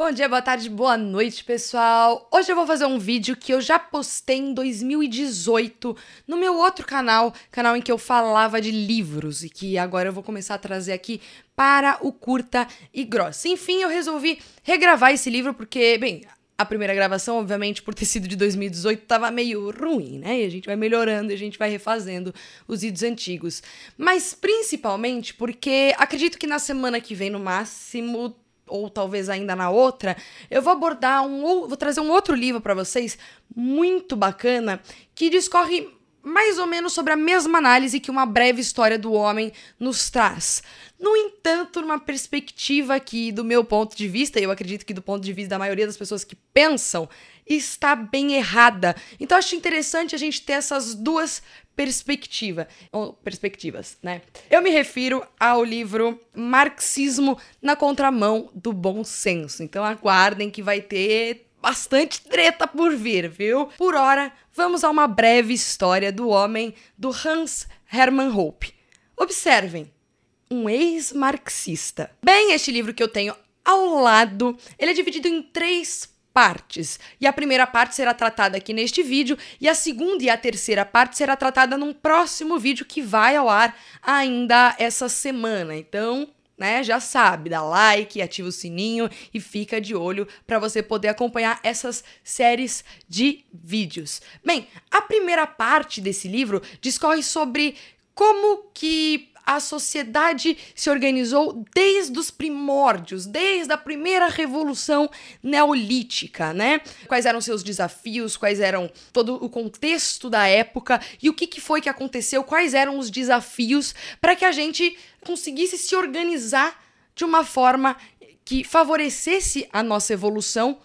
Bom dia, boa tarde, boa noite, pessoal. Hoje eu vou fazer um vídeo que eu já postei em 2018 no meu outro canal, canal em que eu falava de livros e que agora eu vou começar a trazer aqui para o curta e grossa. Enfim, eu resolvi regravar esse livro porque, bem, a primeira gravação, obviamente, por ter sido de 2018, estava meio ruim, né? E a gente vai melhorando, a gente vai refazendo os vídeos antigos. Mas principalmente porque acredito que na semana que vem, no máximo, ou talvez ainda na outra, eu vou abordar um vou trazer um outro livro para vocês muito bacana que discorre mais ou menos sobre a mesma análise que uma breve história do homem nos traz. No entanto, numa perspectiva que, do meu ponto de vista, e eu acredito que do ponto de vista da maioria das pessoas que pensam, está bem errada. Então, acho interessante a gente ter essas duas perspectiva, ou perspectivas, né? Eu me refiro ao livro Marxismo na Contramão do Bom Senso. Então, aguardem que vai ter bastante treta por vir, viu? Por hora, vamos a uma breve história do homem do Hans Hermann Hope. Observem, um ex-marxista. Bem, este livro que eu tenho ao lado, ele é dividido em três partes. E a primeira parte será tratada aqui neste vídeo, e a segunda e a terceira parte será tratada num próximo vídeo que vai ao ar ainda essa semana. Então, né, já sabe, dá like, ativa o sininho e fica de olho para você poder acompanhar essas séries de vídeos. Bem, a primeira parte desse livro discorre sobre como que a sociedade se organizou desde os primórdios, desde a primeira revolução neolítica, né? Quais eram seus desafios, quais eram todo o contexto da época e o que, que foi que aconteceu, quais eram os desafios para que a gente conseguisse se organizar de uma forma que favorecesse a nossa evolução.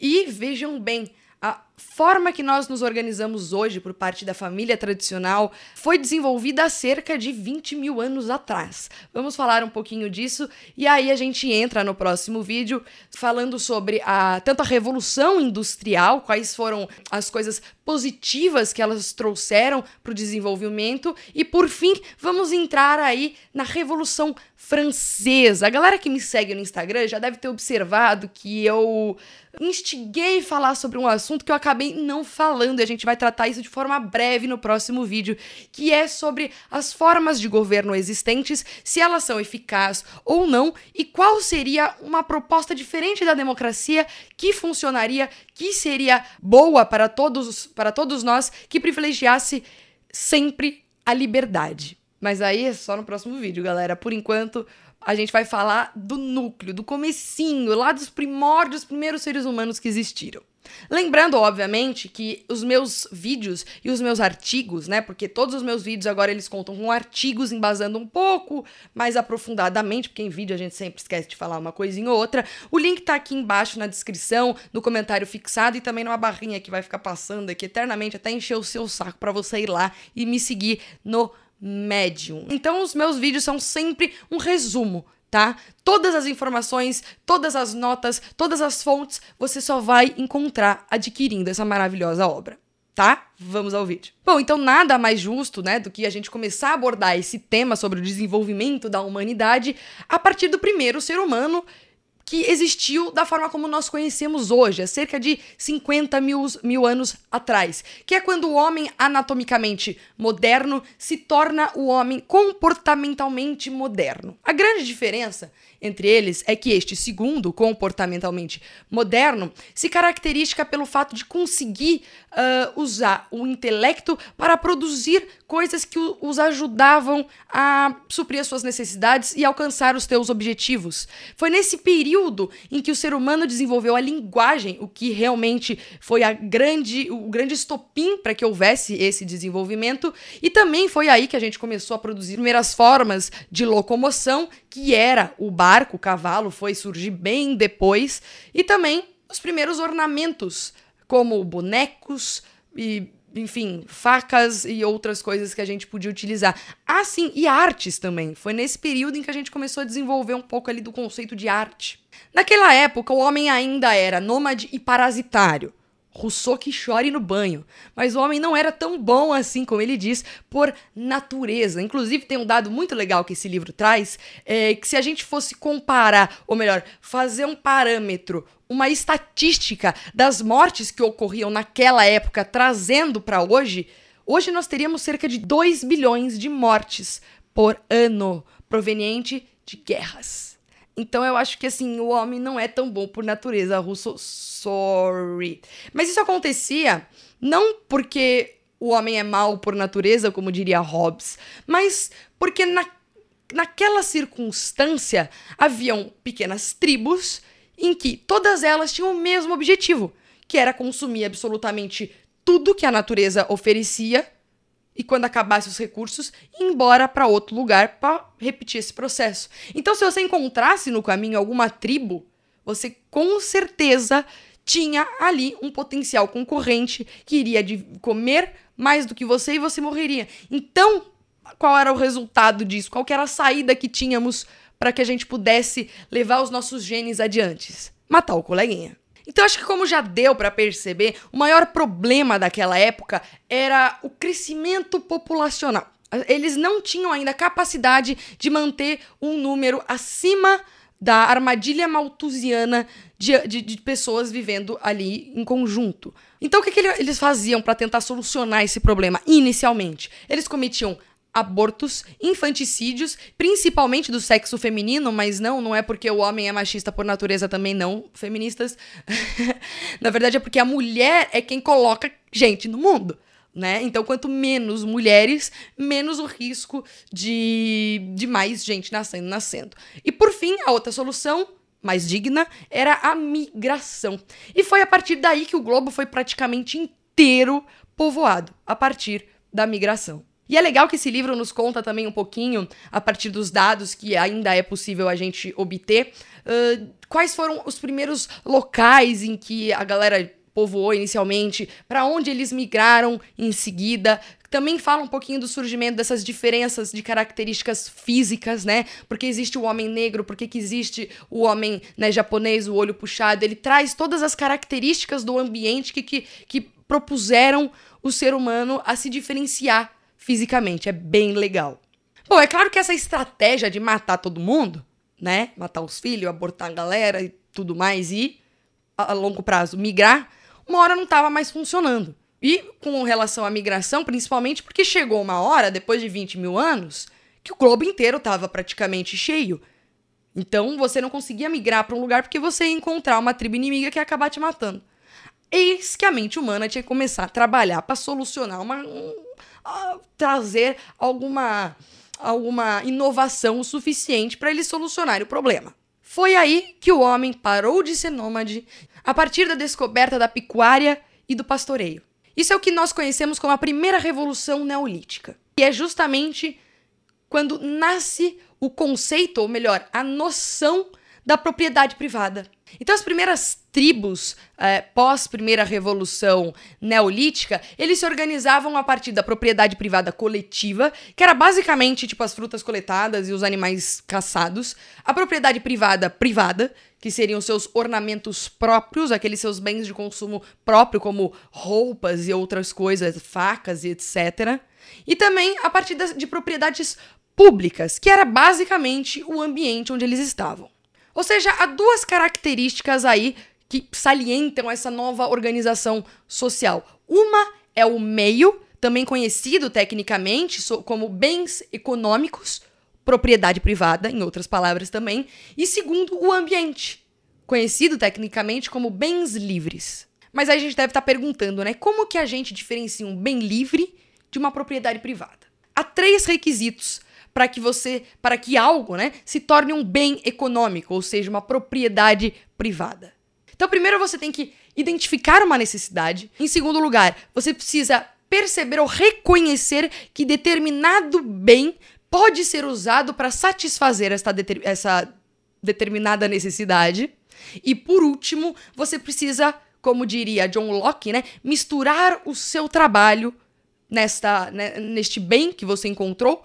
E vejam bem, a forma que nós nos organizamos hoje por parte da família tradicional foi desenvolvida há cerca de 20 mil anos atrás. Vamos falar um pouquinho disso e aí a gente entra no próximo vídeo falando sobre a, tanto a revolução industrial, quais foram as coisas positivas que elas trouxeram para o desenvolvimento e por fim vamos entrar aí na revolução francesa. A galera que me segue no Instagram já deve ter observado que eu instiguei falar sobre um assunto que eu acabei não falando, e a gente vai tratar isso de forma breve no próximo vídeo, que é sobre as formas de governo existentes, se elas são eficazes ou não, e qual seria uma proposta diferente da democracia que funcionaria, que seria boa para todos, para todos nós, que privilegiasse sempre a liberdade. Mas aí é só no próximo vídeo, galera. Por enquanto, a gente vai falar do núcleo, do comecinho, lá dos primórdios, primeiros seres humanos que existiram. Lembrando, obviamente, que os meus vídeos e os meus artigos, né? Porque todos os meus vídeos agora eles contam com artigos embasando um pouco mais aprofundadamente, porque em vídeo a gente sempre esquece de falar uma coisinha ou outra. O link tá aqui embaixo na descrição, no comentário fixado e também numa barrinha que vai ficar passando aqui eternamente até encher o seu saco para você ir lá e me seguir no Medium. Então os meus vídeos são sempre um resumo tá? Todas as informações, todas as notas, todas as fontes você só vai encontrar adquirindo essa maravilhosa obra. Tá? Vamos ao vídeo. Bom, então nada mais justo, né, do que a gente começar a abordar esse tema sobre o desenvolvimento da humanidade a partir do primeiro ser humano que existiu da forma como nós conhecemos hoje, há cerca de 50 mil, mil anos atrás, que é quando o homem anatomicamente moderno se torna o homem comportamentalmente moderno. A grande diferença entre eles é que este segundo, comportamentalmente moderno, se caracteriza pelo fato de conseguir uh, usar o intelecto para produzir coisas que os ajudavam a suprir as suas necessidades e alcançar os seus objetivos. Foi nesse período em que o ser humano desenvolveu a linguagem, o que realmente foi a grande, o grande estopim para que houvesse esse desenvolvimento, e também foi aí que a gente começou a produzir primeiras formas de locomoção, que era o barco, o cavalo, foi surgir bem depois, e também os primeiros ornamentos, como bonecos e enfim, facas e outras coisas que a gente podia utilizar. Ah, sim, e artes também. Foi nesse período em que a gente começou a desenvolver um pouco ali do conceito de arte. Naquela época, o homem ainda era nômade e parasitário. Rousseau que chore no banho. Mas o homem não era tão bom assim, como ele diz, por natureza. Inclusive, tem um dado muito legal que esse livro traz: é que se a gente fosse comparar, ou melhor, fazer um parâmetro, uma estatística das mortes que ocorriam naquela época, trazendo para hoje, hoje nós teríamos cerca de 2 bilhões de mortes por ano proveniente de guerras. Então eu acho que assim, o homem não é tão bom por natureza, russo, sorry. Mas isso acontecia não porque o homem é mau por natureza, como diria Hobbes, mas porque na, naquela circunstância haviam pequenas tribos em que todas elas tinham o mesmo objetivo, que era consumir absolutamente tudo que a natureza oferecia e quando acabasse os recursos, ir embora para outro lugar para repetir esse processo. Então, se você encontrasse no caminho alguma tribo, você com certeza tinha ali um potencial concorrente que iria comer mais do que você e você morreria. Então, qual era o resultado disso? Qual era a saída que tínhamos para que a gente pudesse levar os nossos genes adiante? Matar o coleguinha. Então acho que como já deu para perceber, o maior problema daquela época era o crescimento populacional. Eles não tinham ainda capacidade de manter um número acima da armadilha malthusiana de, de, de, pessoas vivendo ali em conjunto. Então, o que, que eles faziam para tentar solucionar esse problema inicialmente? Eles cometiam abortos, infanticídios, principalmente do sexo feminino, mas não, não é porque o homem é machista por natureza também não, feministas. Na verdade é porque a mulher é quem coloca gente no mundo. Né? Então, quanto menos mulheres, menos o risco de, de mais gente nascendo, nascendo. E por fim, a outra solução, mais digna, era a migração. E foi a partir daí que o globo foi praticamente inteiro povoado, a partir da migração. E é legal que esse livro nos conta também um pouquinho, a partir dos dados que ainda é possível a gente obter, uh, quais foram os primeiros locais em que a galera povoou inicialmente, para onde eles migraram em seguida. Também fala um pouquinho do surgimento dessas diferenças de características físicas, né? Porque existe o homem negro, porque que existe o homem né, japonês, o olho puxado. Ele traz todas as características do ambiente que, que, que propuseram o ser humano a se diferenciar fisicamente. É bem legal. Bom, é claro que essa estratégia de matar todo mundo, né? Matar os filhos, abortar a galera e tudo mais, e a longo prazo migrar, uma hora não estava mais funcionando. E com relação à migração, principalmente porque chegou uma hora, depois de 20 mil anos, que o globo inteiro estava praticamente cheio. Então você não conseguia migrar para um lugar porque você ia encontrar uma tribo inimiga que ia acabar te matando. Eis que a mente humana tinha que começar a trabalhar para solucionar uma, trazer alguma, alguma inovação suficiente para eles solucionarem o problema. Foi aí que o homem parou de ser nômade a partir da descoberta da pecuária e do pastoreio. Isso é o que nós conhecemos como a primeira revolução neolítica. E é justamente quando nasce o conceito, ou melhor, a noção da propriedade privada. Então, as primeiras tribos é, pós-primeira revolução neolítica, eles se organizavam a partir da propriedade privada coletiva, que era basicamente tipo as frutas coletadas e os animais caçados, a propriedade privada privada, que seriam seus ornamentos próprios, aqueles seus bens de consumo próprio, como roupas e outras coisas, facas e etc. E também a partir de propriedades públicas, que era basicamente o ambiente onde eles estavam. Ou seja, há duas características aí que salientam essa nova organização social. Uma é o meio, também conhecido tecnicamente como bens econômicos, propriedade privada, em outras palavras também, e segundo, o ambiente, conhecido tecnicamente como bens livres. Mas aí a gente deve estar perguntando, né, como que a gente diferencia um bem livre de uma propriedade privada? Há três requisitos para que você, para que algo, né, se torne um bem econômico, ou seja, uma propriedade privada. Então, primeiro você tem que identificar uma necessidade. Em segundo lugar, você precisa perceber ou reconhecer que determinado bem pode ser usado para satisfazer esta deter essa determinada necessidade. E por último, você precisa, como diria John Locke, né, misturar o seu trabalho nesta, né, neste bem que você encontrou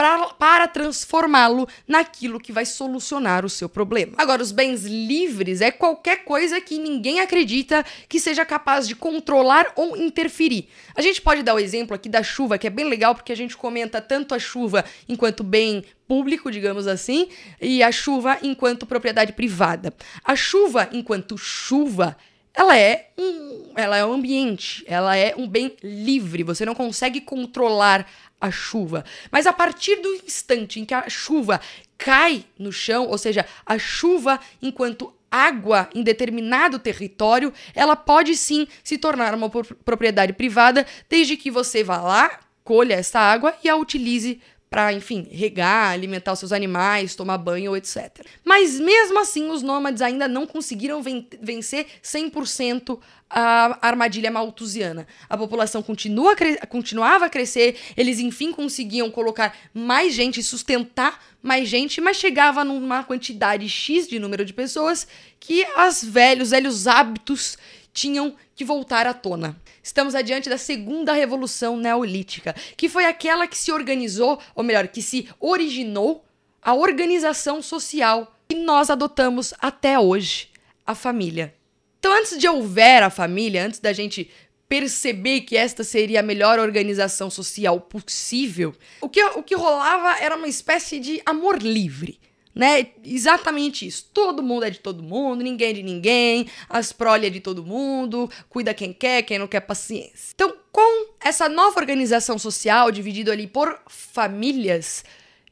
pra, para transformá-lo naquilo que vai solucionar o seu problema. Agora, os bens livres é qualquer coisa que ninguém acredita que seja capaz de controlar ou interferir. A gente pode dar o exemplo aqui da chuva, que é bem legal porque a gente comenta tanto a chuva enquanto bem público, digamos assim, e a chuva enquanto propriedade privada. A chuva enquanto chuva ela é um, ela é um ambiente, ela é um bem livre. Você não consegue controlar a chuva. Mas a partir do instante em que a chuva cai no chão, ou seja, a chuva enquanto água em determinado território, ela pode sim se tornar uma propriedade privada, desde que você vá lá, colha essa água e a utilize para, enfim, regar, alimentar os seus animais, tomar banho, etc. Mas mesmo assim, os nômades ainda não conseguiram ven vencer 100% a armadilha malthusiana. A população continua a continuava a crescer, eles enfim conseguiam colocar mais gente, sustentar mais gente, mas chegava numa quantidade X de número de pessoas que as velhos, velhos hábitos tinham que voltar à tona. Estamos adiante da segunda revolução neolítica, que foi aquela que se organizou, ou melhor, que se originou a organização social que nós adotamos até hoje, a família. Então, antes de houver a família, antes da gente perceber que esta seria a melhor organização social possível, o que, o que rolava era uma espécie de amor livre né? Exatamente isso. Todo mundo é de todo mundo, ninguém é de ninguém, as prole é de todo mundo, cuida quem quer, quem não quer paciência. Então, com essa nova organização social dividida ali por famílias,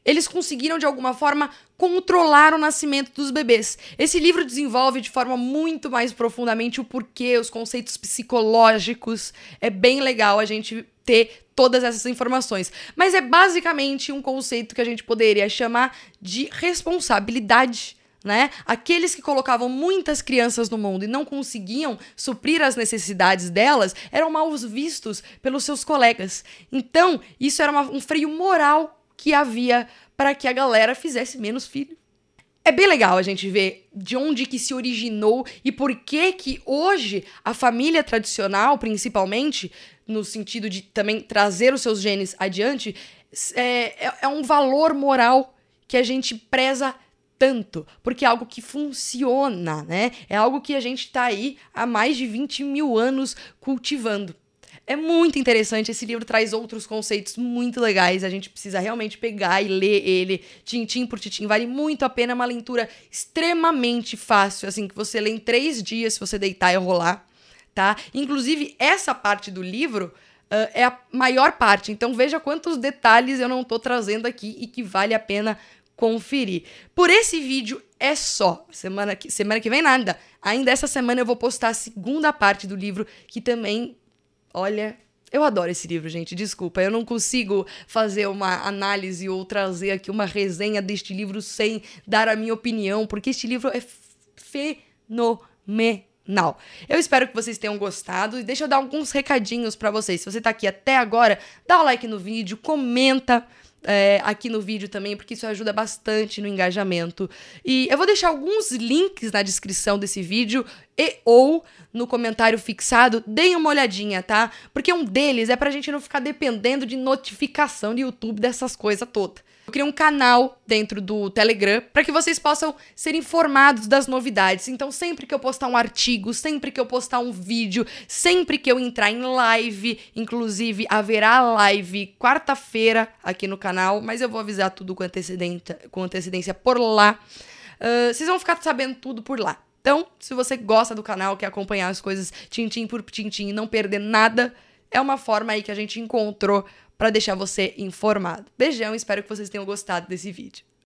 eles conseguiram de alguma forma controlar o nascimento dos bebês. Esse livro desenvolve de forma muito mais profundamente o porquê, os conceitos psicológicos. É bem legal a gente ter todas essas informações. Mas é basicamente um conceito que a gente poderia chamar de responsabilidade. Né? Aqueles que colocavam muitas crianças no mundo e não conseguiam suprir as necessidades delas eram mal vistos pelos seus colegas. Então, isso era uma, um freio moral que havia para que a galera fizesse menos filhos. É bem legal a gente ver de onde que se originou e por que que hoje a família tradicional, principalmente, no sentido de também trazer os seus genes adiante, é, é, é um valor moral que a gente preza tanto, porque é algo que funciona, né? É algo que a gente está aí há mais de 20 mil anos cultivando. É muito interessante, esse livro traz outros conceitos muito legais, a gente precisa realmente pegar e ler ele, tintim por tintim, vale muito a pena, é uma leitura extremamente fácil, assim, que você lê em três dias se você deitar e rolar, tá? Inclusive, essa parte do livro uh, é a maior parte, então veja quantos detalhes eu não tô trazendo aqui e que vale a pena conferir. Por esse vídeo é só. Semana que, semana que vem nada. Ainda essa semana eu vou postar a segunda parte do livro, que também Olha, eu adoro esse livro, gente. Desculpa, eu não consigo fazer uma análise ou trazer aqui uma resenha deste livro sem dar a minha opinião, porque este livro é fenomenal. Eu espero que vocês tenham gostado e deixa eu dar alguns recadinhos para vocês. Se você tá aqui até agora, dá o like no vídeo, comenta é, aqui no vídeo também, porque isso ajuda bastante no engajamento. E eu vou deixar alguns links na descrição desse vídeo e ou no comentário fixado, deem uma olhadinha, tá? Porque um deles é pra gente não ficar dependendo de notificação de YouTube dessas coisas todas. Eu criei um canal dentro do Telegram para que vocês possam ser informados das novidades. Então, sempre que eu postar um artigo, sempre que eu postar um vídeo, sempre que eu entrar em live, inclusive haverá live quarta-feira aqui no canal, mas eu vou avisar tudo com antecedência, com antecedência por lá. Uh, vocês vão ficar sabendo tudo por lá. Então, se você gosta do canal, quer acompanhar as coisas tintim por tintim e não perder nada, é uma forma aí que a gente encontrou para deixar você informado. Beijão, espero que vocês tenham gostado desse vídeo.